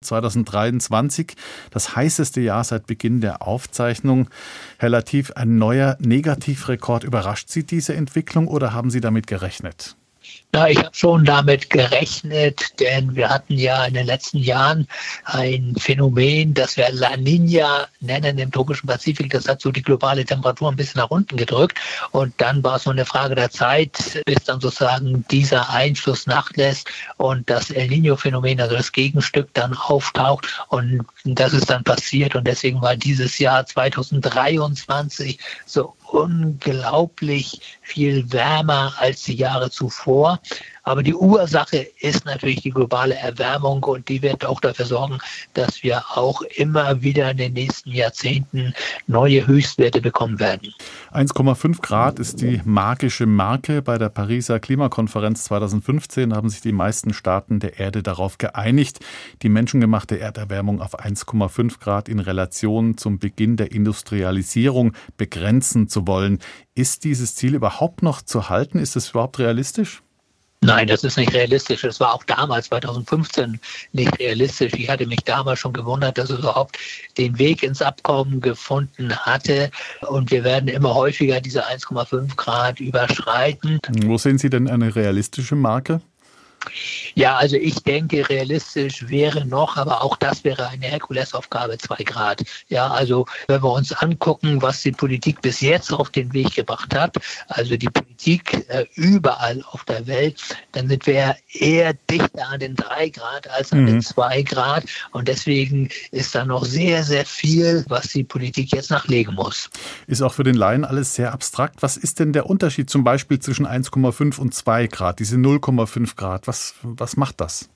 2023, das heißeste Jahr seit Beginn der Aufzeichnung. Herr Latif, ein neuer Negativrekord. Überrascht Sie diese Entwicklung oder haben Sie damit gerechnet? Ja, ich habe schon damit gerechnet, denn wir hatten ja in den letzten Jahren ein Phänomen, das wir La Nina nennen im tropischen Pazifik. Das hat so die globale Temperatur ein bisschen nach unten gedrückt. Und dann war es nur eine Frage der Zeit, bis dann sozusagen dieser Einfluss nachlässt und das El Nino-Phänomen, also das Gegenstück, dann auftaucht. Und das ist dann passiert. Und deswegen war dieses Jahr 2023 so unglaublich viel wärmer als die Jahre zuvor. Aber die Ursache ist natürlich die globale Erwärmung und die wird auch dafür sorgen, dass wir auch immer wieder in den nächsten Jahrzehnten neue Höchstwerte bekommen werden. 1,5 Grad ist die magische Marke. Bei der Pariser Klimakonferenz 2015 haben sich die meisten Staaten der Erde darauf geeinigt, die menschengemachte Erderwärmung auf 1,5 Grad in Relation zum Beginn der Industrialisierung begrenzen zu wollen. Ist dieses Ziel überhaupt noch zu halten? Ist es überhaupt realistisch? Nein, das ist nicht realistisch. Das war auch damals, 2015, nicht realistisch. Ich hatte mich damals schon gewundert, dass es überhaupt den Weg ins Abkommen gefunden hatte. Und wir werden immer häufiger diese 1,5 Grad überschreiten. Wo sehen Sie denn eine realistische Marke? Ja, also ich denke, realistisch wäre noch, aber auch das wäre eine Herkulesaufgabe, zwei Grad. Ja, also wenn wir uns angucken, was die Politik bis jetzt auf den Weg gebracht hat, also die Politik äh, überall auf der Welt, dann sind wir eher dichter an den drei Grad als an mhm. den zwei Grad. Und deswegen ist da noch sehr, sehr viel, was die Politik jetzt nachlegen muss. Ist auch für den Laien alles sehr abstrakt. Was ist denn der Unterschied zum Beispiel zwischen 1,5 und 2 Grad, diese 0,5 Grad? Was, was macht das?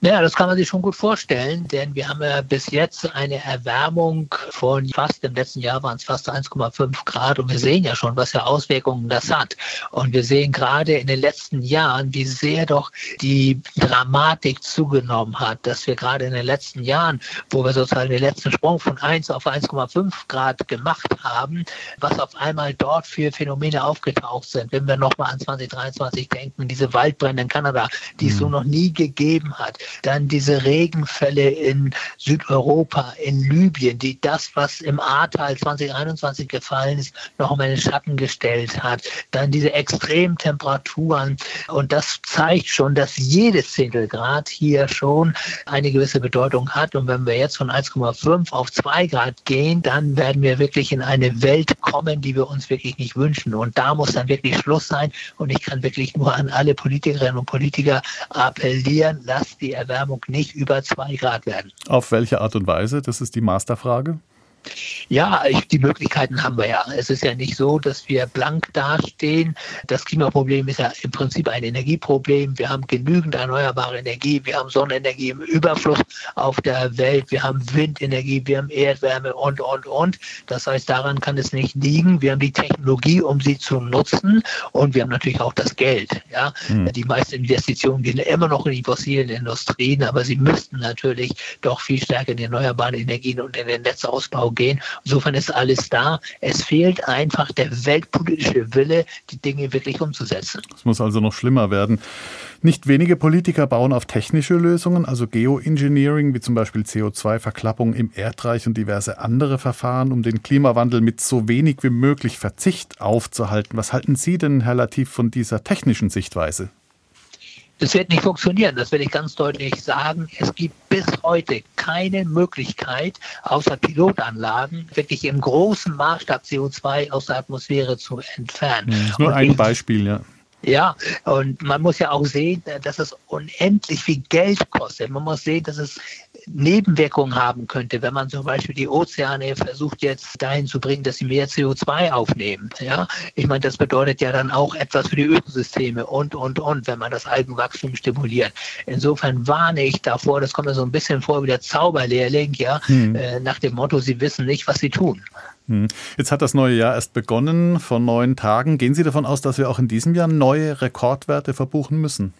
Ja, das kann man sich schon gut vorstellen, denn wir haben ja bis jetzt eine Erwärmung von fast, im letzten Jahr waren es fast 1,5 Grad und wir sehen ja schon, was für Auswirkungen das hat. Und wir sehen gerade in den letzten Jahren, wie sehr doch die Dramatik zugenommen hat, dass wir gerade in den letzten Jahren, wo wir sozusagen den letzten Sprung von 1 auf 1,5 Grad gemacht haben, was auf einmal dort für Phänomene aufgetaucht sind. Wenn wir nochmal an 2023 denken, diese Waldbrände in Kanada, die es so mhm. noch nie gegeben hat. Dann diese Regenfälle in Südeuropa, in Libyen, die das, was im Ahrtal 2021 gefallen ist, noch um einen Schatten gestellt hat. Dann diese Extremtemperaturen. Und das zeigt schon, dass jedes Zehntelgrad hier schon eine gewisse Bedeutung hat. Und wenn wir jetzt von 1,5 auf 2 Grad gehen, dann werden wir wirklich in eine Welt kommen, die wir uns wirklich nicht wünschen. Und da muss dann wirklich Schluss sein. Und ich kann wirklich nur an alle Politikerinnen und Politiker appellieren, lasst die Erwärmung nicht über zwei Grad werden. Auf welche Art und Weise? Das ist die Masterfrage. Ja, die Möglichkeiten haben wir ja. Es ist ja nicht so, dass wir blank dastehen. Das Klimaproblem ist ja im Prinzip ein Energieproblem. Wir haben genügend erneuerbare Energie. Wir haben Sonnenenergie im Überfluss auf der Welt. Wir haben Windenergie, wir haben Erdwärme und, und, und. Das heißt, daran kann es nicht liegen. Wir haben die Technologie, um sie zu nutzen. Und wir haben natürlich auch das Geld. Ja? Hm. Die meisten Investitionen gehen immer noch in die fossilen Industrien, aber sie müssten natürlich doch viel stärker in die erneuerbaren Energien und in den Netzausbau gehen. Insofern ist alles da. Es fehlt einfach der weltpolitische Wille, die Dinge wirklich umzusetzen. Es muss also noch schlimmer werden. Nicht wenige Politiker bauen auf technische Lösungen, also Geoengineering, wie zum Beispiel CO2-Verklappung im Erdreich und diverse andere Verfahren, um den Klimawandel mit so wenig wie möglich Verzicht aufzuhalten. Was halten Sie denn, Herr Latif, von dieser technischen Sichtweise? Das wird nicht funktionieren, das will ich ganz deutlich sagen. Es gibt bis heute keine Möglichkeit, außer Pilotanlagen, wirklich im großen Maßstab CO2 aus der Atmosphäre zu entfernen. Ja, nur ein Beispiel, ja. Ja, und man muss ja auch sehen, dass es unendlich viel Geld kostet. Man muss sehen, dass es Nebenwirkungen haben könnte, wenn man zum Beispiel die Ozeane versucht jetzt dahin zu bringen, dass sie mehr CO2 aufnehmen. Ja, ich meine, das bedeutet ja dann auch etwas für die Ökosysteme und, und, und, wenn man das Algenwachstum stimuliert. Insofern warne ich davor, das kommt mir so ein bisschen vor wie der Zauberlehrling, ja, hm. äh, nach dem Motto, sie wissen nicht, was sie tun. Hm. Jetzt hat das neue Jahr erst begonnen, vor neun Tagen. Gehen Sie davon aus, dass wir auch in diesem Jahr neue Rekordwerte verbuchen müssen?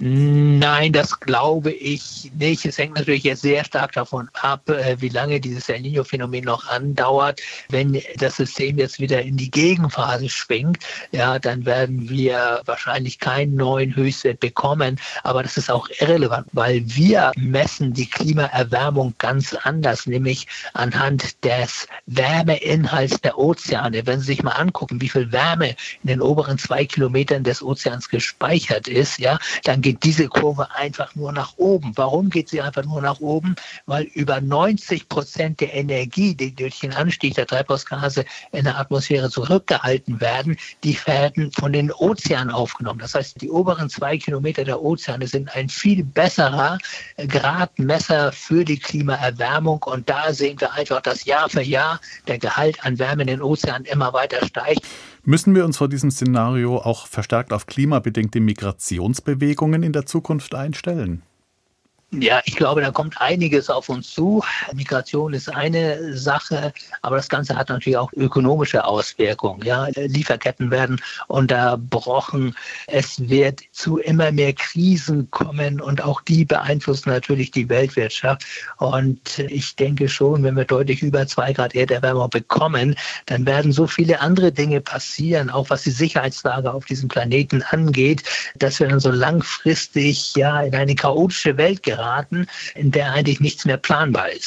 Nein, das glaube ich nicht. Es hängt natürlich jetzt sehr stark davon ab, äh, wie lange dieses El Nino-Phänomen noch andauert. Wenn das System jetzt wieder in die Gegenphase schwingt, ja, dann werden wir wahrscheinlich keinen neuen Höchstwert bekommen. Aber das ist auch irrelevant, weil wir messen die Klimaerwärmung ganz anders, nämlich anhand des Wärmeinhalts der Ozeane. Wenn Sie sich mal angucken, wie viel Wärme in den oberen zwei Kilometern des Ozeans gespeichert ist, ja, dann geht diese Kurve einfach nur nach oben. Warum geht sie einfach nur nach oben? Weil über 90 Prozent der Energie, die durch den Anstieg der Treibhausgase in der Atmosphäre zurückgehalten werden, die werden von den Ozeanen aufgenommen. Das heißt, die oberen zwei Kilometer der Ozeane sind ein viel besserer Gradmesser für die Klimaerwärmung. Und da sehen wir einfach, dass Jahr für Jahr der Gehalt an Wärme in den Ozeanen immer weiter steigt. Müssen wir uns vor diesem Szenario auch verstärkt auf klimabedingte Migrationsbewegungen in der Zukunft einstellen? Ja, ich glaube, da kommt einiges auf uns zu. Migration ist eine Sache, aber das Ganze hat natürlich auch ökonomische Auswirkungen. Ja, Lieferketten werden unterbrochen. Es wird zu immer mehr Krisen kommen und auch die beeinflussen natürlich die Weltwirtschaft. Und ich denke schon, wenn wir deutlich über zwei Grad Erderwärmung bekommen, dann werden so viele andere Dinge passieren, auch was die Sicherheitslage auf diesem Planeten angeht, dass wir dann so langfristig ja in eine chaotische Welt geraten geraten, in der eigentlich nichts mehr planbar ist.